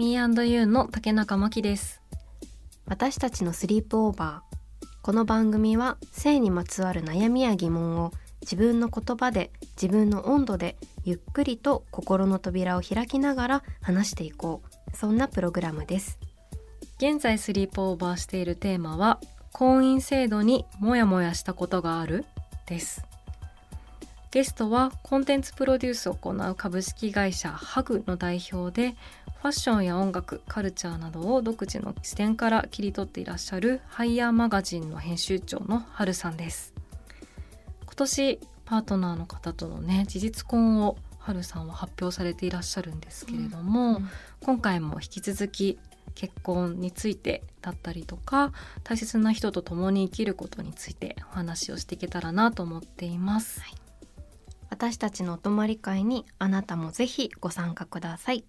Me&You の竹中真希です。私たちのスリープオーバー。この番組は性にまつわる悩みや疑問を自分の言葉で自分の温度でゆっくりと心の扉を開きながら話していこう。そんなプログラムです。現在スリープオーバーしているテーマは婚姻制度にモヤモヤしたことがある？です。ゲストはコンテンツプロデュースを行う株式会社ハグの代表でファッションや音楽カルチャーなどを独自の視点から切り取っていらっしゃるハイヤーマガジンの編集長のハルさんです。今年パートナーの方とのね事実婚をハルさんは発表されていらっしゃるんですけれども、うんうん。今回も引き続き結婚についてだったりとか大切な人と共に生きることについてお話をしていけたらなと思っています。私たちのお泊まり会にあなたもぜひご参加ください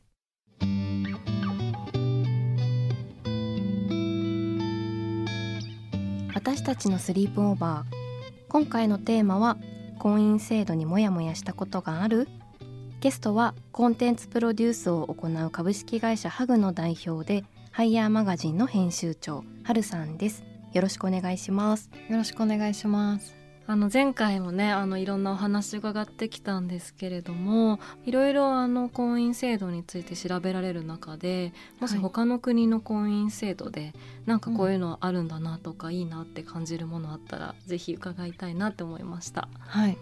私たちのスリープオーバー今回のテーマは婚姻制度にモヤモヤしたことがある。ゲストはコンテンツプロデュースを行う株式会社ハグの代表でハイヤーマガジンの編集長はるさんです。よろしくお願いします。よろしくお願いします。あの前回もねあのいろんなお話伺ってきたんですけれどもいろいろあの婚姻制度について調べられる中でもしはい他の国の婚姻制度で、なんかこういうのあるんだなとか、いいなって感じるものあったらぜひ伺いたいなって思いました。はい。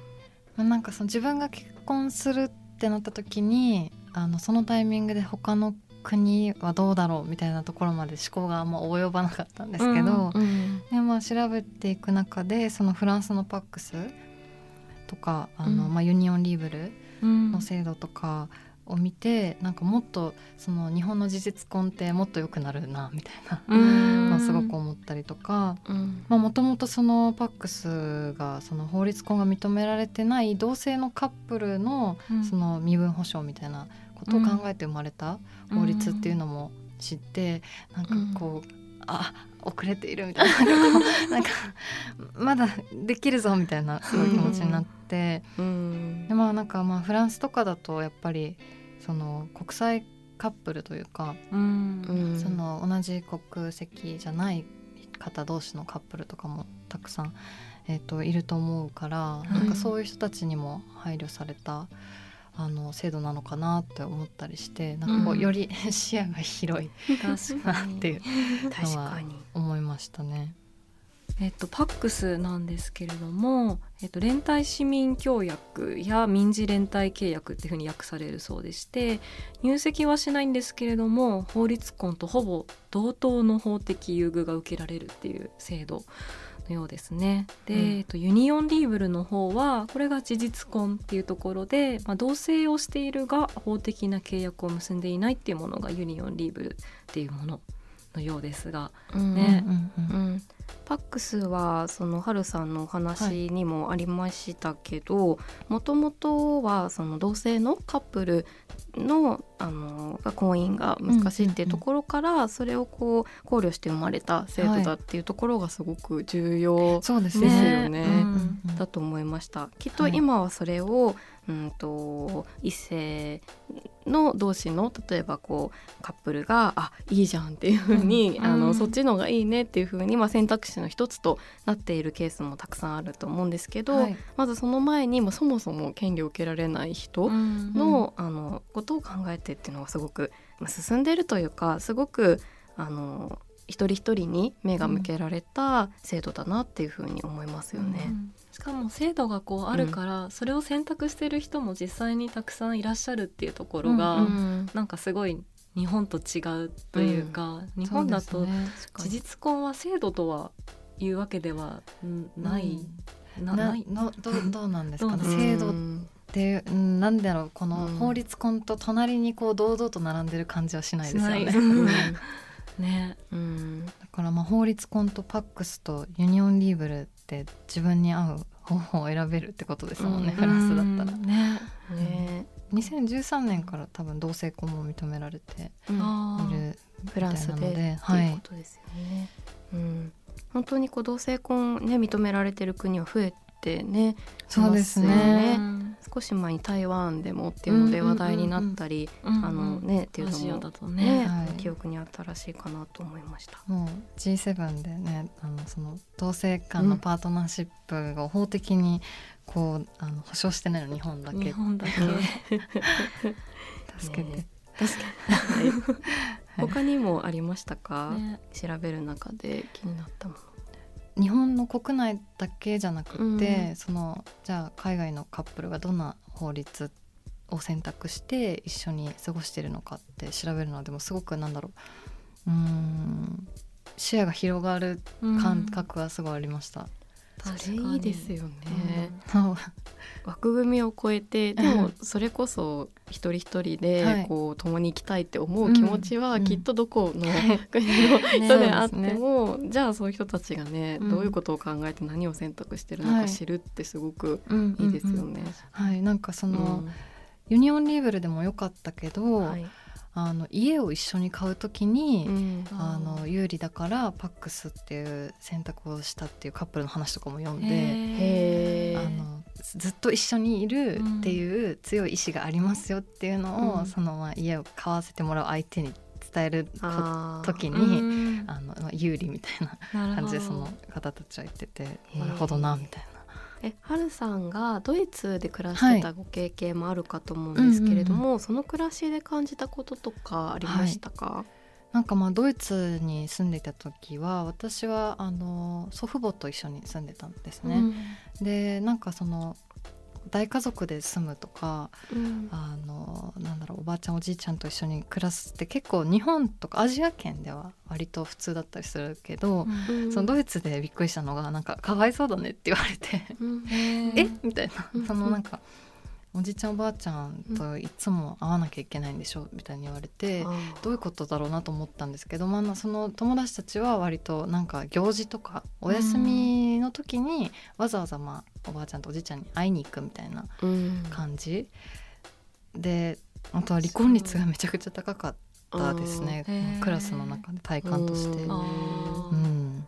まあなんかその自分が結婚するってなった時に、あのそのタイミングで他の国はどうだろうみたいなところまで思考があんま及ばなかったんですけど、うんでまあ調べていく中でそのフランスの PACS とかあの、うん。まあ union libre うんの制度とかを見て、なんかもっとその日本の事実婚ってもっと良くなるなみたいなうん。のをすごく思ったりとか。うん。もともとその PACS がその法律婚が認められてない同性のカップルのうん。その身分保障みたいなことを考えて生まれた法律っていうのも知ってなんかこう、あ遅れているみたいななんかこうなんかまだできるぞみたいなすごい気持ちになって、うん。でまあなんかまあフランスとかだとやっぱりその国際カップルというか、うん。うんその同じ国籍じゃない方同士のカップルとかもたくさん、えー、といると思うから、い。なんかそういう人たちにも配慮されたあの制度なのかなって思ったりしてなんかこう、うん。より視野が広いな っていう確かに思いましたね。えっと、 PACS なんですけれども、えっと、連帯市民協約や民事連帯契約っていうふうに訳されるそうでして入籍はしないんですけれども法律婚とほぼ同等の法的優遇が受けられるっていう制度のようですね。で、うんえっと、 union libre の方はこれが事実婚っていうところで、まあ、同棲をしているが法的な契約を結んでいないっていうものが union libre っていうもののようですが。ねパックスはそのハルさんのお話にもありましたけどもともとはその同性のカップルのあのが婚姻が難しいっていうところから、それをこう考慮して生まれた制度だっていうところがすごく重要そうですですね。よね。うんだと思いましたきっとはい今はそれを、うん、と異性の同士の例えばこうカップルがあいいじゃんっていうふうに、うん。あのうん。そっちのがいいねっていうふうに、まあ、選択肢の一つとなっているケースもたくさんあると思うんですけど、はい。まずその前に、まあ、そもそも権利を受けられない人の,、あのことを考えてっていうのがすごく、まあ、進んでいるというかすごくあの一人一人に目が向けられた制度だなっていうふうに思いますよね。うん。しかも制度がこうあるから、それを選択してる人も実際にたくさんいらっしゃるっていうところが、うんなんかすごい日本と違うというか、日本だと事実婚は制度とはいうわけではんない、ななない。のどう どうなんですかね。制度っうんてうんなんだろうこのうん。法律婚と隣にこう堂々と並んでる感じはしないですよね。ね。うん。だからまあ法律婚とパックスとユニオンリーブルって自分に合う方法を選べるってことですもんね、うん。フランスだったら。うん。ね。ね。2013年から多分同性婚も認められているフランスででっていうことですよね。うん、本当にこう同性婚ね認められてる国は増えてねそうですね。うん少し前に台湾でもっていうのでうんうんうんうん話題になったり、うん。あのねっていうのもだとね。ねはい。記憶に新しいかなと思いました。もう G7 でねあのその同性間のパートナーシップが法的にこうあの保障してないの日本だけ。日本だけ。助けて、ね。確かに、はい。他にもありましたか、ね。調べる中で気になったもの。日本の国内だけじゃなくって、うんそのじゃあ海外のカップルがどんな法律を選択して一緒に過ごしてるのかって調べるのでもすごくなんだろう。うーん視野が広がる感覚はすごいありました。それいいですよね。うん。枠組みを超えてでもそれこそ一人一人はい。でこう共に生きたいって思う気持ちはうん。きっとどこのはい国の 人であってもじゃあそういう人たちがねうん。どういうことを考えて何を選択してるのか知るってすごくうんいいですようんうんね。はい、なんかその、うん。ユニオンリーブルでも良かったけど、はいあの家を一緒に買うときに、うん。あの有利だからパックスっていう選択をしたっていうカップルの話とかも読んで。へー。あのずっと一緒にいるっていう強い意志がありますよっていうのを、うん。そのまあ家を買わせてもらう相手に伝える時うに、ん。あのまあ有利みたいな感じでその方たちは言っててー。なるほどなみたいえはるさんがドイツで暮らしてたご経験もあるかと思うんですけれども、その暮らしで感じたこととかありましたか、ななんかまあドイツに住んでいた時は私はあの祖父母と一緒に住んでたんですね。でなんかその大家族で住むとかうん。あのなんだろうおばあちゃんおじいちゃんと一緒に暮らすって結構日本とかアジア圏では割と普通だったりするけど、うん。そのドイツでびっくりしたのがなんかかわいそうだねって言われてうん。え？みたいな、うん。そのなんかおじいちゃんおばあちゃんといつも会わなきゃいけないんでしょみたいに言われて。あどういうことだろうなと思ったんですけど、まあ、その友達たちは割となんか行事とかお休みの時にわざわざまあおばあちゃんとおじいちゃんに会いに行くみたいなーうん。感じ。であとは離婚率がめちゃくちゃ高かったですね。クラスの中で体感として。うん。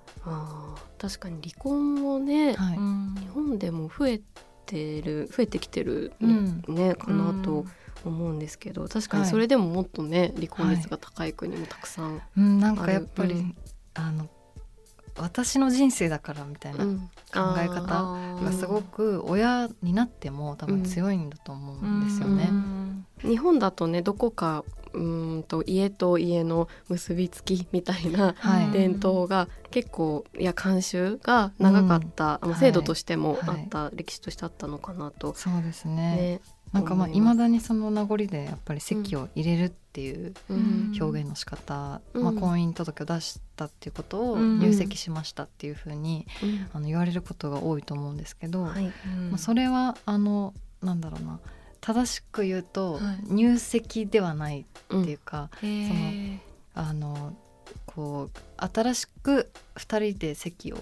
確かに離婚もね、はい。うん日本でも増えてる増えてきてるうん。ね、かなと思うんですけど確かにそれでももっとね、離婚率が高い国もたくさん、うん、なんかやっぱり、うん。あの私の人生だからみたいなうん。考え方がすごく親になっても多分強いんだと思うんですよね。うん。日本だとねどこかうーんと家と家の結びつきみたいなはい。伝統が結構いや慣習が長かった、あのはい制度としてもあはいった、歴史としてあったのかなと、そうですね。ねなんかまあいまだにその名残でやっぱり籍を入れるっていううん。表現の仕方、うん。まあ、婚姻届を出したっていうことをうん。入籍しましたっていうふうにうん。あの言われることが多いと思うんですけど、はい。まあ、それはあのなんだろうな正しく言うとはい。入籍ではないうんっていうか、へー。あのこう新しく2人で席を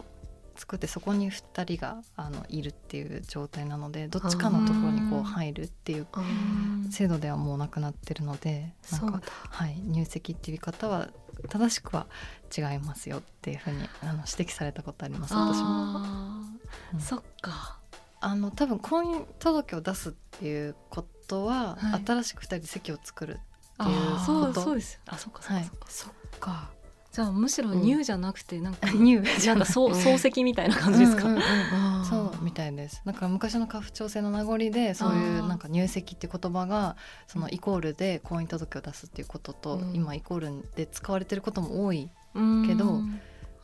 作ってそこに2人があのいるっていう状態なのでどっちかのところにこう入るっていう制度ではもうなくなってるのでなんかはい、入籍っていう言い方は正しくは違いますよっていうふうにあの指摘されたことあります私も。うん。そっかあの多分婚姻届を出すっていうことは、はい。新しく2人で席を作るあっていうーそうことそうです。あそっかそっかそっか。そっか。じゃあむしろニューじゃなくてなんか、ニューなんかそう漱石みたいな感じですか、うんうんうんそうみたいです。だから昔の家父長制の名残でそういうなんか入籍っていう言葉がそのイコールで婚姻届を出すっていうことと、うん。今イコールで使われてることも多いうん。けど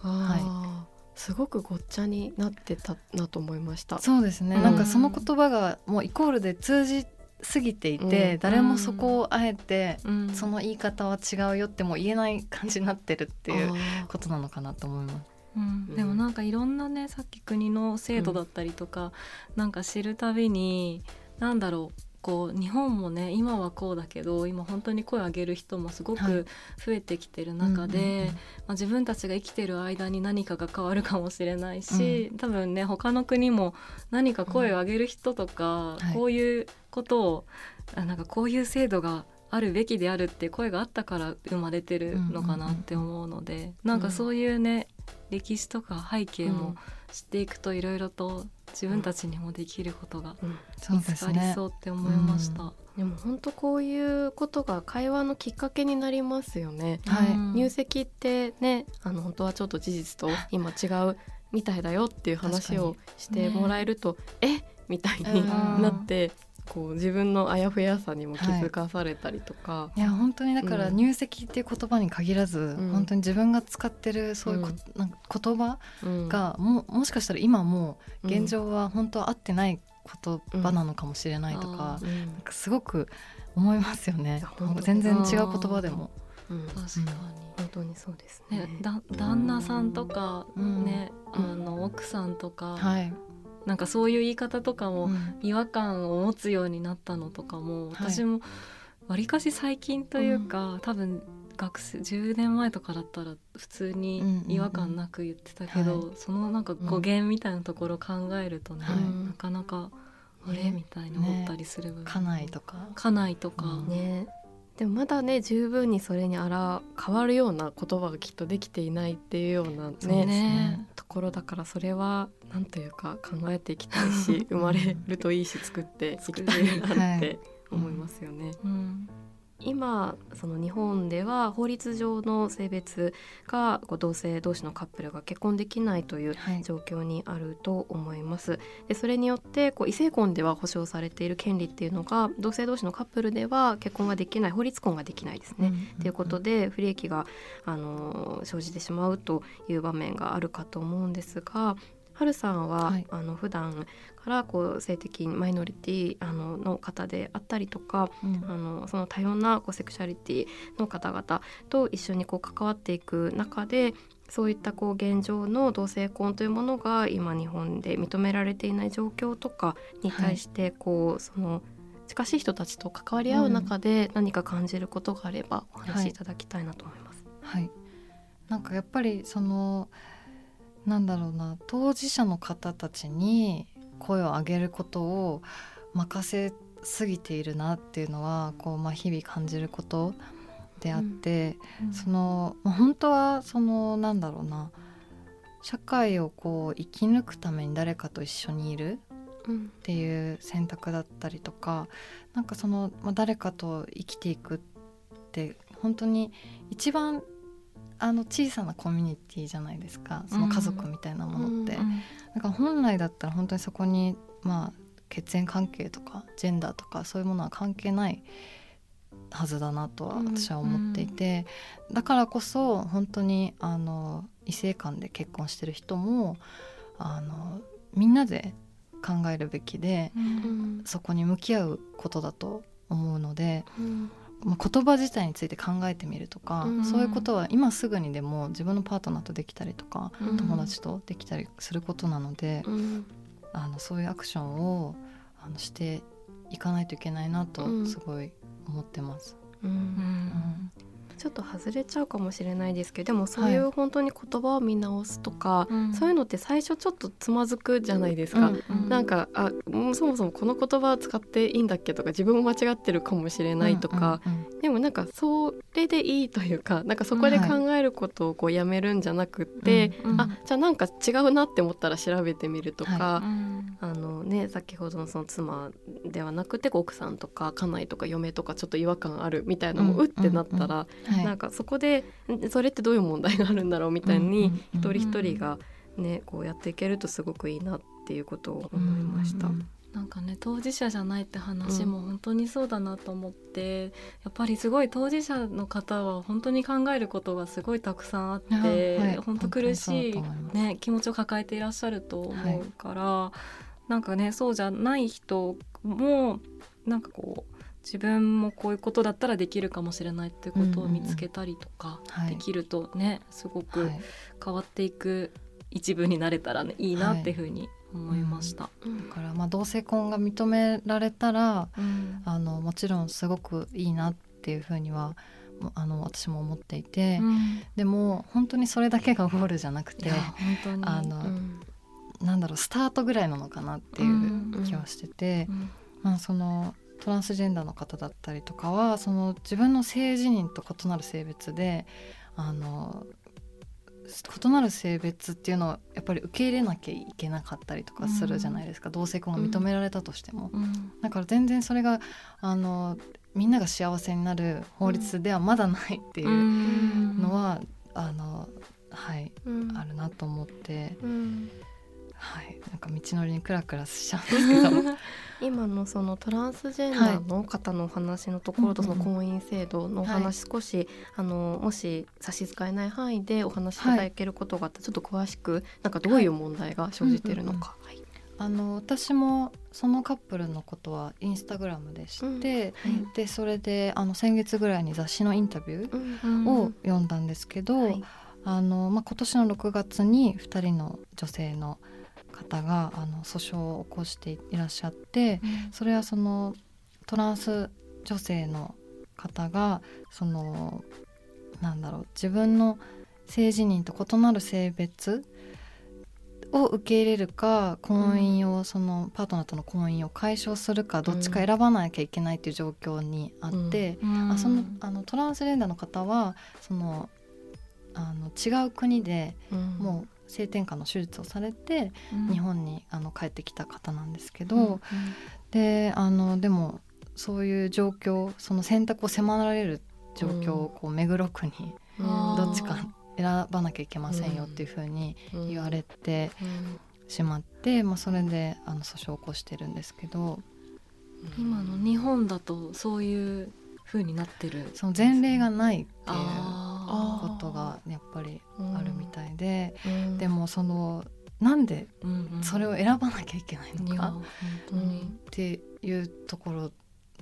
あーすごくごっちゃになってたなと思いました。そうですね、うん。なんかその言葉がもうイコールで通じすぎていて、うん。誰もそこをあえて、うん。その言い方は違うよっても言えない感じになってるっていうことなのかなと思います。うん。でもなんかいろんなねさっき国の制度だったりとか、なんか知るたびになんだろうこう日本もね今はこうだけど今本当に声を上げる人もすごはい。く増えてきてる中で、うんうんうん。まあ、自分たちが生きてる間に何かが変わるかもしれないし、多分ね他の国も何か声を上げる人とか、はい。こういうことをあなんかこういう制度があるべきであるって声があったから生まれてるのかなって思うので、なんかそういうね歴史とか背景も知っていくといろいろと自分たちにもできることが見つかりですね。そうって思いました。うでも本当こういうことが会話のきっかけになりますよね。はい。うん入籍ってねあの本当はちょっと事実と今違うみたいだよっていう話をしてもらえると、え？みたいにうん。なって、こう自分のあやふやさにも気づかされたりとか、いや本当にだからうん。入籍っていう言葉に限らず、ん。本当に自分が使ってるそういうこ、なんか言葉うん。がももしかしたら今もうん。現状は本当は合ってない言葉なのかもしれないとうん。か,、うん。なんかすごく思いますよね。全然違う言葉でも。うん。確か本当にそうですに、ね。ね、だ旦那さんとか、うん。ねあうん。の奥さんとか、はい、なんかそういう言い方とかもうん。違和感を持つようになったのとかもはい。私もわりかし最近というか、多分学生10年前とかだったら普通に違和感なく言ってたけど、うんうんそのなんか語源みたいなところを考えるとね、はい。なかなかあれ？ね。みたいに思ったりする部分。家内とか。家内とか、うんねでもまだね十分にそれにあら変わるような言葉がきっとできていないっていうようなねね。ところだからそれはなんというか考えていきたいし 生まれるといいし作っていきたいなって思いますよね。うん今その日本では法律上の性別が同性同士のカップルが結婚できないというはい状況にあると思います。でそれによってこう異性婚では保障されている権利っていうのが同性同士のカップルでは結婚ができない法律婚ができないですね。ということで不利益があの生じてしまうという場面があるかと思うんですが。はるさんは、はいあの普段からこう性的マイノリティあのの方であったりとかうん。あのその多様なこうセクシャリティの方々と一緒にこう関わっていく中でそういったこう現状の同性婚というものが今日本で認められていない状況とかに対してこう、その近しい人たちと関わり合う中で何か感じることがあればお話しいただきたいなと思います。はい、なんかやっぱりそのなんだろうな当事者の方たちに声を上げることを任せすぎているなっていうのはこう、まあ、日々感じることであって、そのまあ本当はそのなんだろうな社会をこう生き抜くために誰かと一緒にいるうん。っていう選択だったりとかなんかその、まあ、誰かと生きていくって本当に一番あの小さなコミュニティじゃないですかその家族みたいなものって。うんだから本来だったら本当にそこに、まあ、血縁関係とかジェンダーとかそういうものは関係ないはずだなとはうん私は思っていて、だからこそ本当にあの異性間で結婚してる人もあのみんなで考えるべきでうんそこに向き合うことだと思うので、うん。まあ、言葉自体について考えてみるとか、うん。そういうことは今すぐにでも自分のパートナーとできたりとか、うん。友達とできたりすることなので、うん。あのそういうアクションをあのしていかないといけないなうん。とすごい思ってます。うん。うんちょっと外れちゃうかもしれないですけどでもそういう本当に言葉を見直すとか、うん。そういうのって最初ちょっとつまずくじゃないですか。うんなんかあそもそもこの言葉使っていいんだっけとか自分も間違ってるかもしれないとか、うんうんでもなんかそれでいいというかなんかそこで考えることをこうやめるんじゃなくって、うんあじゃあなんか違うなって思ったら調べてみるとか、はうん。あのね、先ほどのその妻ではなくて奥さんとか家内とか嫁とかちょっと違和感あるみたいなのもうんうってなったら、はい。なんかそこでんそれってどういう問題があるんだろうみたいに、うんうんうん一人一人が、ね、こうやっていけるとすごくいいなっていうことを思いました。うんうんなんかね当事者じゃないって話も本当にそうだなと思って、やっぱりすごい当事者の方は本当に考えることがすごいたくさんあって、はい。本当苦しい、ね、気持ちを抱えていらっしゃると思うから、なんかねそうじゃない人もなんかこう自分もこういうことだったらできるかもしれないっていうことを見つけたりとかはい。できるとねすごくはい。変わっていく一部になれたらねいいなっていうふうに思いました。うん。だからまあ同性婚が認められたらうん。あのもちろんすごくいいなっていうふうにはもあの私も思っていて、うん。でも本当にそれだけがゴールじゃなくてあのうん。なんだろうスタートぐらいなのかなっていう気はしてて、うん。まあ、そのトランスジェンダーの方だったりとかはその自分の性自認と異なる性別であの異なる性別っていうのをやっぱり受け入れなきゃいけなかったりとかするじゃないですか、同性婚が認められたとしても。うん。だから全然それがあのみんなが幸せになる法律ではまだないっていうのは、あのはいうん。あるなと思って、うんはい、なんか道のりにクラクラしちゃうんですけど。今のそのトランスジェンダーの方のお話のところとその婚姻制度のおはい話少しあのもし差し支えない範囲でお話しいただけることがあったらちょっと詳しくなんかどういう問題が生じているのか。はいあの私もそのカップルのことはインスタグラムで知って、うんでそれであの先月ぐらいに雑誌のインタビューうんを読んだんですけど、はい。あのまあ、今年の6月に2人の女性の方があの訴訟を起こしていらっしゃってそれはそのトランス女性の方がそのなんだろう自分の性自認と異なる性別を受け入れるか婚姻を、そのパートナーとの婚姻を解消するかどっちか選ばなきゃいけないっていう状況にあって、あそのあのトランスジェンダーの方はそのあの違う国でうん。もう性転換の手術をされて、うん。日本にあの帰ってきた方なんですけど、であのでもそういう状況その選択を迫られる状況をこう目黒区にどっちか選ばなきゃいけませんよっていうふうに言われてうん。しまって、まあ、それであの訴訟を起こしてるんですけど。今の日本だとそういう風になってる。その前例がないっていうことがやっぱりあるみたいで、うん。でもそのなん。でうん。うん。それを選ばなきゃいけないのかっていうところ、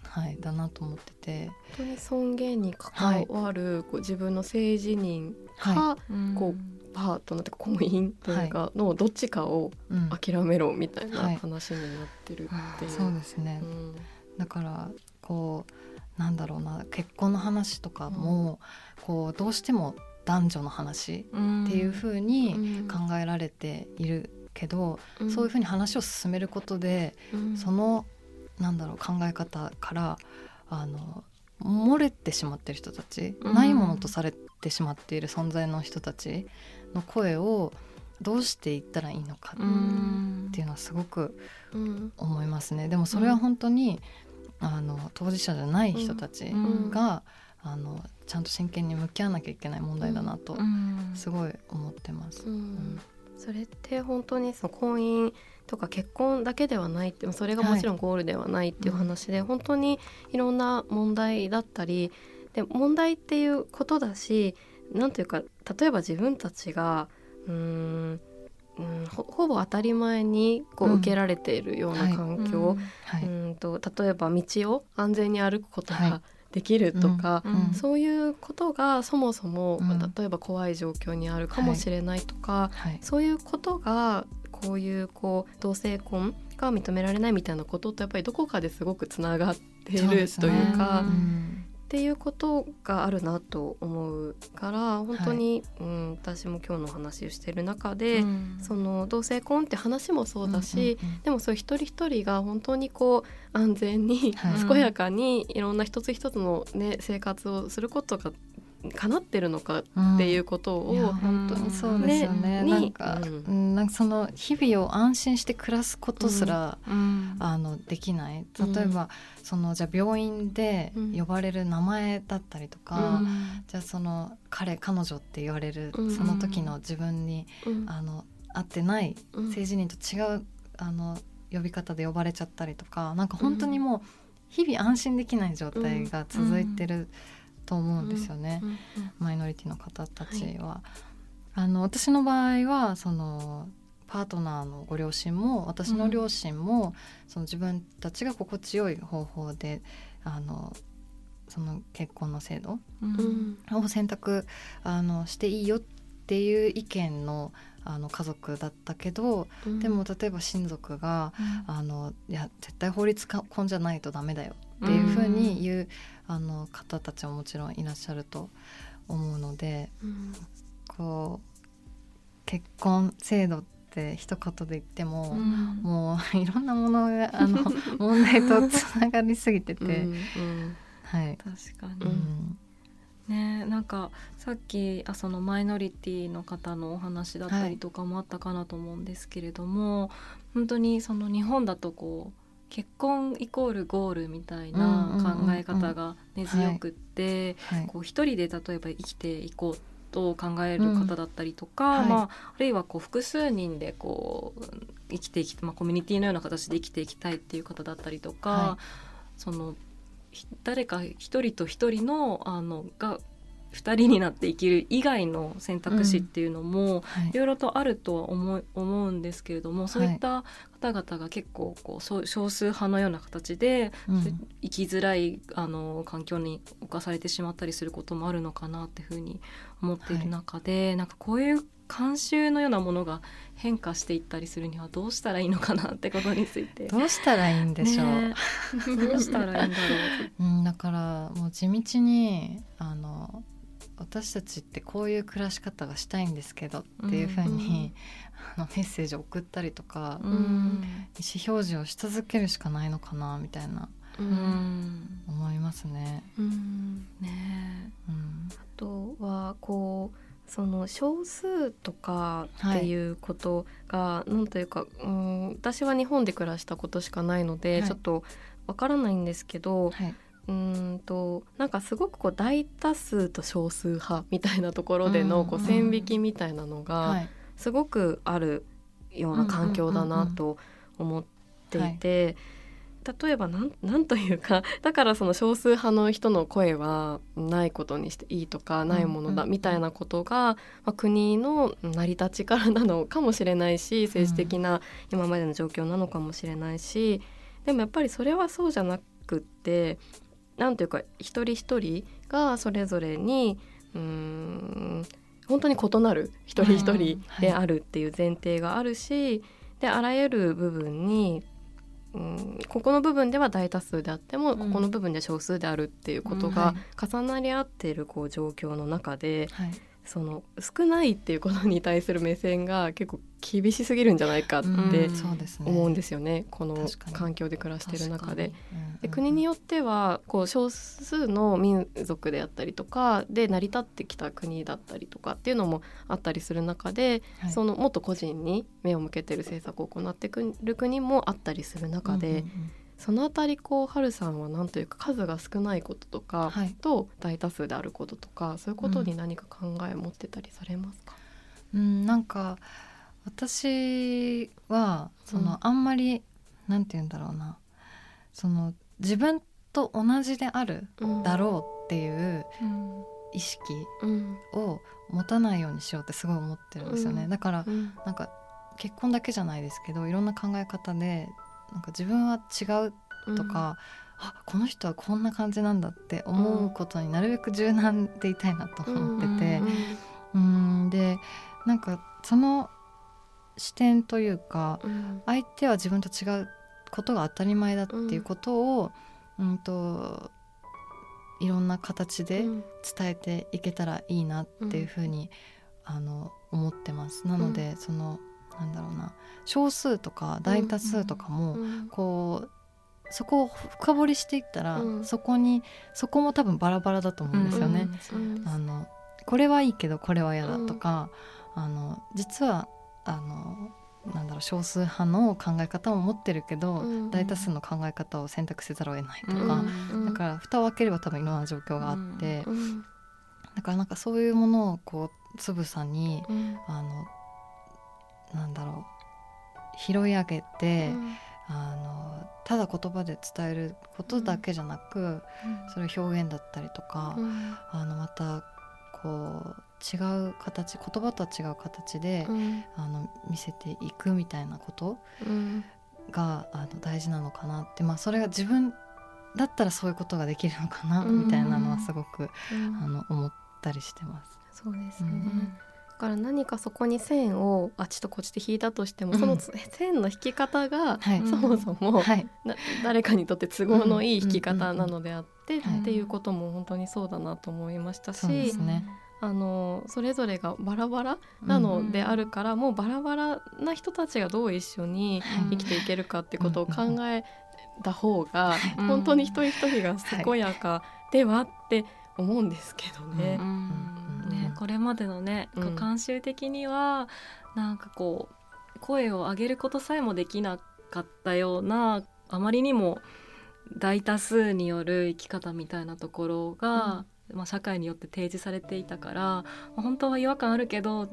はい、だなと思ってて、本当に尊厳に関わる、こう自分の性自認か、はこパートナーというか婚姻というかのどっちかをいうん、諦めろみたいなはい話になってるっていう。そうですね、うん。だからこうなん。だろうな結婚の話とかも、こうどうしても男女の話っていうふうに考えられているけど、そういうふうに話を進めることで、うん。そのなんだろう考え方からあの漏れてしまっている人たち、うん。ないものとされてしまっている存在の人たちの声をどうしていったらいいのかうん。っていうのはすごくうん。思いますね。でもそれは本当に、あの当事者じゃない人たちうん。が、あのちゃんと真剣に向き合わなきゃいけない問題だなとうん。すごい思ってます。うん。それって本当にその婚姻とか結婚だけではないってそれがもちろんゴールではないっていう話で、本当にいろんな問題だったりで問題っていうことだしなんというか例えば自分たちがうーんうんほほぼ当たり前にこううん。受けられているような環境、はい、うん。と例えば道を安全に歩くことはができるとか、うんそういうことがそもそも、うん。例えば怖い状況にあるかもしれないとか、はい、そういうことがこういうこう同性婚が認められないみたいなこととやっぱりどこかですごくつながっているというか、っていうことがあるなと思うから本当に、はい、うん、私も今日の話をしてる中で、うん、その同性婚って話もそうだし、うんうんうん、でもそう一人一人が本当にこう安全に、健やかにいろんな一つ一つの、ね、生活をすることが叶ってるのかっていうことを、うん、本当に。そうですよね、ねなんか、うん、なんかその日々を安心して暮らすことすら、うん、あのできない。例えば、そのじゃあ病院で呼ばれる名前だったりとか、じゃあその彼彼女って言われるその時の自分に、あの合ってない性自認と違うあの呼び方で呼ばれちゃったりとかなんか本当にもう日々安心できない状態が続いてる。うんと思うんですよね、うんうんうん、マイノリティの方たちは。はい、あの私の場合はそのパートナーのご両親も私の両親も、うん、その自分たちが心地よい方法であのその結婚の制度を選択あのしていいよっていう意見のあの家族だったけど、うん、でも例えば親族が、うん、あのいや絶対法律婚じゃないとダメだよっていうふうに言う、あの方たちももちろんいらっしゃると思うので、うん、こう結婚制度って一言で言っても、うん、もういろんなものがあの 問題とつながりすぎてて、うんうん、はい。確かに、ねなんかさっきあそのマイノリティの方のお話だったりとかもあったかなと思うんですけれども、はい、本当にその日本だとこう結婚イコールゴールみたいな考え方が根強くってこう一人で例えば生きていこうと考える方だったりとか、うんはい、まあ、あるいはこう複数人でこう生きていき、まあ、コミュニティのような形で生きていきたいっていう方だったりとか、はい、その誰か一人と一人のあのが2人になって生きる以外の選択肢っていうのもい。ろいろとあるとは思う思うんですけれども、そういった方々が結構こう少数派のような形で、生きづらいあの環境に侵されてしまったりすることもあるのかなっていうふうに思っている中で、はい、なんかこういう慣習のようなものが変化していったりするにはどうしたらいいのかなってことについて。どうしたらいいんでしょう、ね、どうしたらいいんだろう、うん、だからもう地道にあの私たちってこういう暮らし方がしたいんですけどっていうふうに、うん、あのメッセージを送ったりとか、うん、意思表示をし続けるしかないのかなみたいな、うん、思いますね。ね。うん、あとはこうその少数とかっていうことが、はい、なんというか、うん、私は日本で暮らしたことしかないので、はい、ちょっとわからないんですけど、はい、うんとなんかすごくこう大多数と少数派みたいなところでのこう線引きみたいなのがすごくあるような環境だなと思っていて。例えばなんなんというかだからその少数派の人の声はないことにしていいとかないものだみたいなことが、まあ、国の成り立ちからなのかもしれないし政治的な今までの状況なのかもしれないしでもやっぱりそれはそうじゃなくってなんていうか一人一人がそれぞれにうん本当に異なる一人一人であるっていう前提があるし、はい、であらゆる部分にうんここの部分では大多数であっても、うん、ここの部分で少数であるっていうことが重なり合っているこう状況の中で、はい、その少ないっていうことに対する目線が結構厳しすぎるんじゃないかって思うんですよね、この環境で暮らしてる中で。で国によってはこう少数の民族であったりとかで成り立ってきた国だったりとかっていうのもあったりする中で、はい、そのもっと個人に目を向けてる政策を行ってくる国もあったりする中で。うんうんうんそのあたりこう春さんは何というか数が少ないこととか、はい、と大多数であることとかそういうことに何か考えを持ってたりされますか、うん、なんか私はその、うん、あんまりなんて言うんだろうな。その自分と同じであるだろうっていう意識を持たないようにしようってすごい思ってるんですよね、うん、だから、なんか結婚だけじゃないですけどいろんな考え方でなんか自分は違うとか、うん、あこの人はこんな感じなんだって思うことになるべく柔軟でいたいなと思ってて、うん、でなんかその視点というか、うん、相手は自分と違うことが当たり前だっていうことを、うん、といろんな形で伝えていけたらいいなっていうふうに、あの思ってます。なので、そのなんだろうな少数とか大多数とかも、こうそこを深掘りしていったら、うん。そこにそこも多分バラバラだと思うんですよね。あのこれはいいけどこれは嫌だとか、あの実はあのなんだろう少数派の考え方を持ってるけど、うん。大多数の考え方を選択せざるを得ないとうん。か、だから蓋を開ければ多分いろんな状況があって、うん。だからなんかそういうものをこうつぶさにうん。あのなんだろう。拾い上げて、あのただ言葉で伝えることだけじゃなく、それ表現だったりとか、うん。あのまたこう違う形言葉とは違う形で、うん。あの見せていくみたいなことうん。があの大事なのかなって、まあ、それが自分だったらそういうことができるのかな、うん。みたいなのはすごく、うん。あの思ったりしてます。そうですね、から何かそこに線をあっちとこっちで引いたとしても、うん。その線の引き方がはい、うんそもそも、はい、な誰かにとって都合のいい引き方なのであって、うんうんうんっていうことも本当にそうだなと思いましたしすね。あのそれぞれがバラバラなのであるから、もうバラバラな人たちがどう一緒に生きていけるかってことを考えた方が、う ん本当に一人一人が健やかではって思うんですけどね。うんうんね、これまでのね、うん。慣習的にはなんかこう声を上げることさえもできなかったようなあまりにも大多数による生き方みたいなところが、まあ、社会によって提示されていたから、まあ本当は違和感あるけど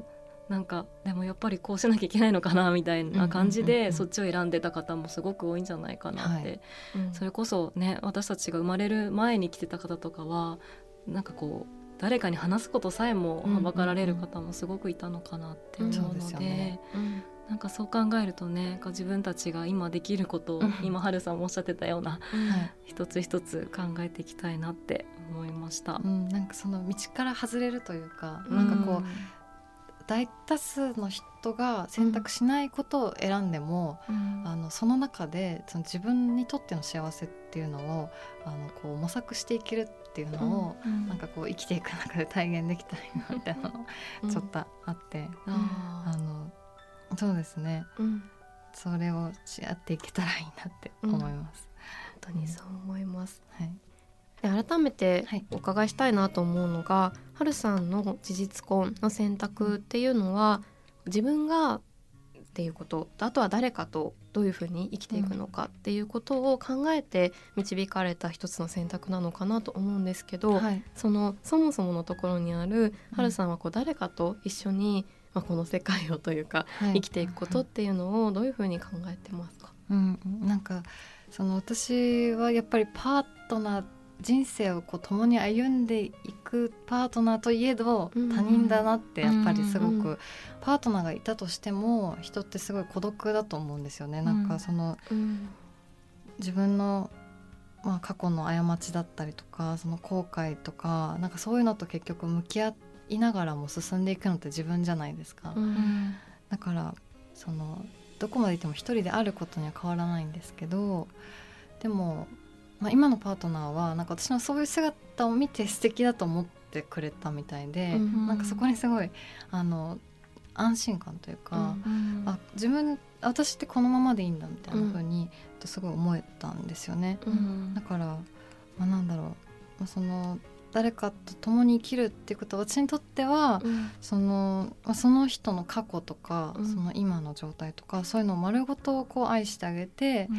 なんかでもやっぱりこうしなきゃいけないのかなみたいな感じうんうんうんうん。でそっちを選んでた方もすごく多いんじゃないかなって、はい。うん。それこそね私たちが生まれる前に来てた方とかはなんかこう誰かに話すことさえもはばかられる方もすごくいたのかなって思うので,、よね。うん。なんかそう考えるとね自分たちが今できることを、うん。今春さんもおっしゃってたようなはい。一つ一つ考えていきたいなって思いました。うん、なんかその道から外れるというか、なんかこう大多数の人が選択しないことを選んでも、うん。あのその中でその自分にとっての幸せっていうのをあのこう模索していけるっていうのを、うん。なんかこう生きていく中で体現できたらいいなみたいなの ちょっとあって、ああのそうですね。うん。それをやっていけたらいいなって思います。本当にそう思います。はい、で改めてはい。お伺いしたいなと思うのが、はるさんの事実婚の選択っていうのは自分がっていうこととあとは誰かとどういうふうに生きていくのかっていうことを考えて導かれた一つの選択なのかなと思うんですけど、はい。そのそもそものところにあるはるさんはこう誰かと一緒に、まあ、この世界をというかはい。生きていくことっていうのをどういうふうに考えてますか、うん、なんかその私はやっぱりパートナー人生をこう共に歩んでいくパートナーといえどうん他人だなってやっぱりすごうんくパートナーがいたとしても人ってすごい孤独だと思うんですよね。なんかそのうん。自分のまあ過去の過ちだったりとかその後悔とかなんかそういうのと結局向き合いながらも進んでいくのって自分じゃないですか。うんだからそのどこまでいっても一人であることには変わらないんですけどでも、まあ、今のパートナーはなんか私のそういう姿を見て素敵だと思ってくれたみたいで、うんなんかそこにすごいあの安心感というか、うんあ自分私ってこのままでいいんだみたいな風に、すごい思えたんですよね。うん。だから、まあ、なんだろう、まあ、その誰かと共に生きるっていうことは私にとっては、うん。そのまあその人の過去とか、うん。その今の状態とかそういうのを丸ごとこう愛してあげて、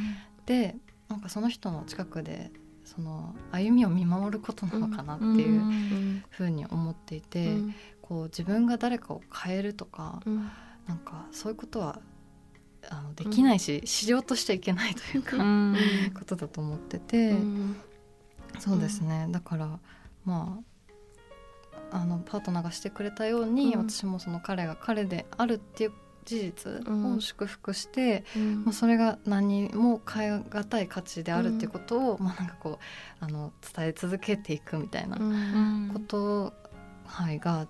でなんかその人の近くでその歩みを見守ることなのかなっていううん。ふうに思っていて、うん。こう自分が誰かを変えるとか、うん。なんかそういうことはあのできないし、しようとしちゃいけないというか、うん。ことだと思ってて、うんそうですね、だからまああのパートナーがしてくれたように、うん。私もその彼が彼であるっていう事実を祝福して、うん。まあ、それが何も変え難い価値であるっていうことを、まあなんかこうあの伝え続けていくみたいなうん。こと、はい、が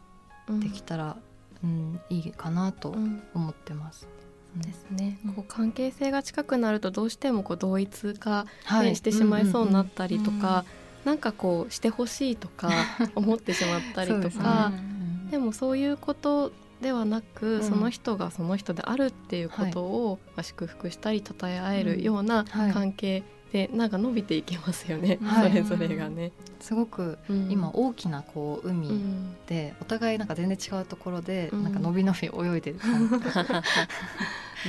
できたら、うん、いいかなとうん。思ってます。ですね、こう関係性が近くなるとどうしてもこう同一化、ねはい。してしまいそうになったりとか、なんかこうしてほしいとか思ってしまったりと そうですね。かうんでもそういうことではなく、うん。その人がその人であるっていうことを、まあ祝福したり称え合えるようなはい。関係でなんか伸びていきますよね、はい。それぞれがね。すごくうん。今大きなこうう海ん。でお互いなんか全然違うところでうん。なんか伸び伸び泳いでる感じ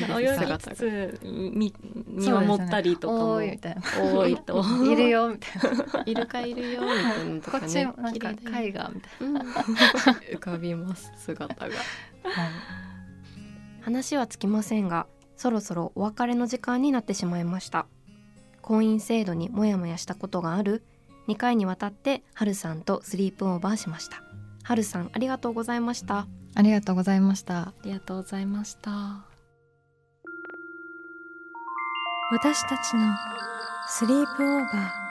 泳ぎ姿つつ見見守ったりとかも。多いと。いるよみたいな。イルカいるよみたいなのとこっちなんか綺麗だよ絵画みたいうん。浮かびます姿が。な、はい。話はつきませんがそろそろお別れの時間になってしまいました婚姻制度にモヤモヤしたことがある。2回にわたってはるさんとスリープオーバーしました。はるさんありがとうございました。ありがとうございました。ありがとうございました。私たちのスリープオーバー。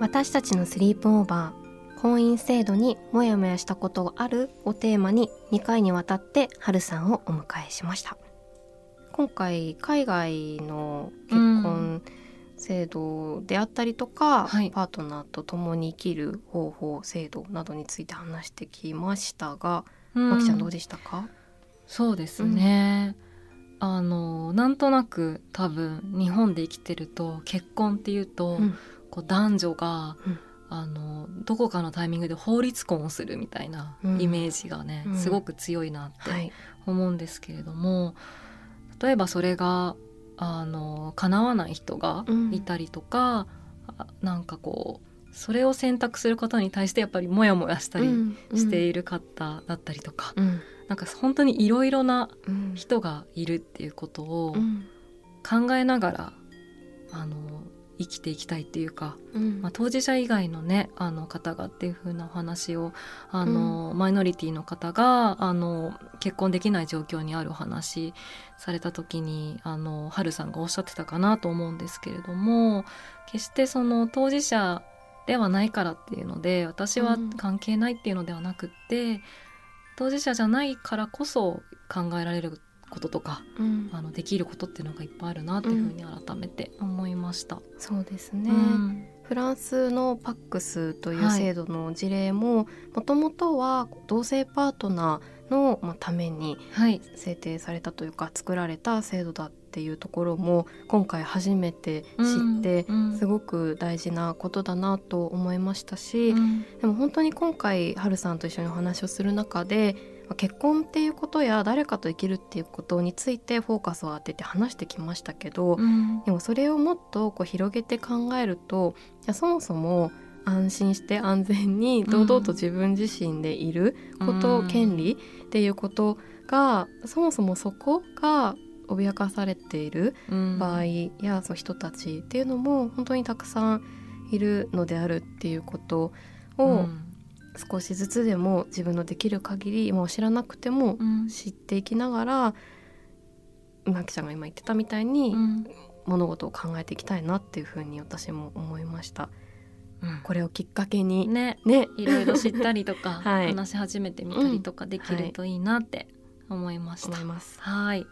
私たちのスリープオーバー婚姻制度にモヤモヤしたことがあるをテーマに2回にわたってはるさんをお迎えしました。今回海外の結婚制度であったりとか、はい。パートナーと共に生きる方法制度などについて話してきましたが、まきちゃんどうでしたか、そうですね、あのなんとなく多分日本で生きてると結婚っていうと、うん。こう男女が、うんあのどこかのタイミングで法律婚をするみたいなうん。イメージがね、うん。すごく強いなってはい、思うんですけれども、例えばそれがあの叶わない人がいたりとか、あなんかこうそれを選択することに対してやっぱりモヤモヤしたりしている方だったりとか、うん。なんか本当にいろいろなうん。人がいるっていうことをうん。考えながら、あの生きていきたいっていうか、うん。まあ、当事者以外のねあの方がっていう風なお話をあの、マイノリティの方があの結婚できない状況にあるお話された時にあの春さんがおっしゃってたかなと思うんですけれども決してその当事者ではないからっていうので私は関係ないっていうのではなくって、当事者じゃないからこそ考えられることとかうん。あのできることっていうのがいっぱいあるなっていうふうに改めて思いました。そうですね、うん。フランスのパックスというはい制度の事例ももともとは同性パートナーのまあためにはい、制定されたというか作られた制度だっていうところも今回初めて知って、うん。すごく大事なことだなと思いましたし、うん。でも本当に今回はるさんと一緒にお話をする中でまあ結婚っていうことや誰かと生きるっていうことについてフォーカスを当てて話してきましたけど、うん。でもそれをもっとこう広げて考えるとそもそも安心して安全に堂々と自分自身でいること、うん権利っていうことがそもそもそこが脅かされているうん。場合やその人たちっていうのも本当にたくさんいるのであるっていうことをうん少しずつでも自分のできる限りもう知らなくてもうん。知っていきながらマキちゃんが今言ってたみたいに、うん。物事を考えていきたいなっていうふうに私も思いました。うん。これをきっかけにね。ね。いろいろ知ったりとか、はい。話し始めてみたりとかできるといいなって思いました。思います。はい。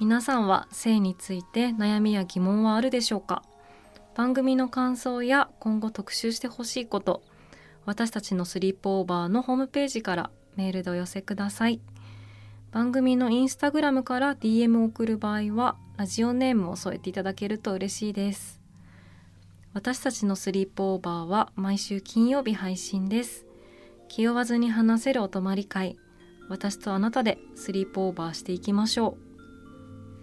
皆さんは性について悩みや疑問はあるでしょうか？番組の感想や今後特集してほしいこと私たちのスリープオーバーのホームページからメールでお寄せください。番組のインスタグラムから DM を送る場合はラジオネームを添えていただけると嬉しいです。私たちのスリープオーバーは毎週金曜日配信です。気負わずに話せるお泊まり会。私とあなたでスリープオーバーしていきましょ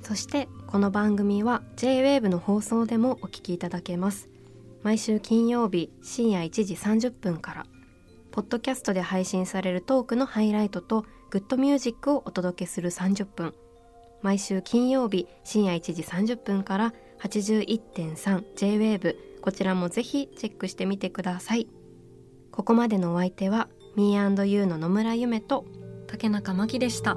う。そしてこの番組は JWAVE の放送でもお聞きいただけます。毎週金曜日深夜1時30分からポッドキャストで配信されるトークのハイライトとグッドミュージックをお届けする30分。毎週金曜日深夜1時30分から 81.3JWAVE こちらもぜひチェックしてみてください。ここまでのお相手は Me&You の野村ゆめと竹中真希でした。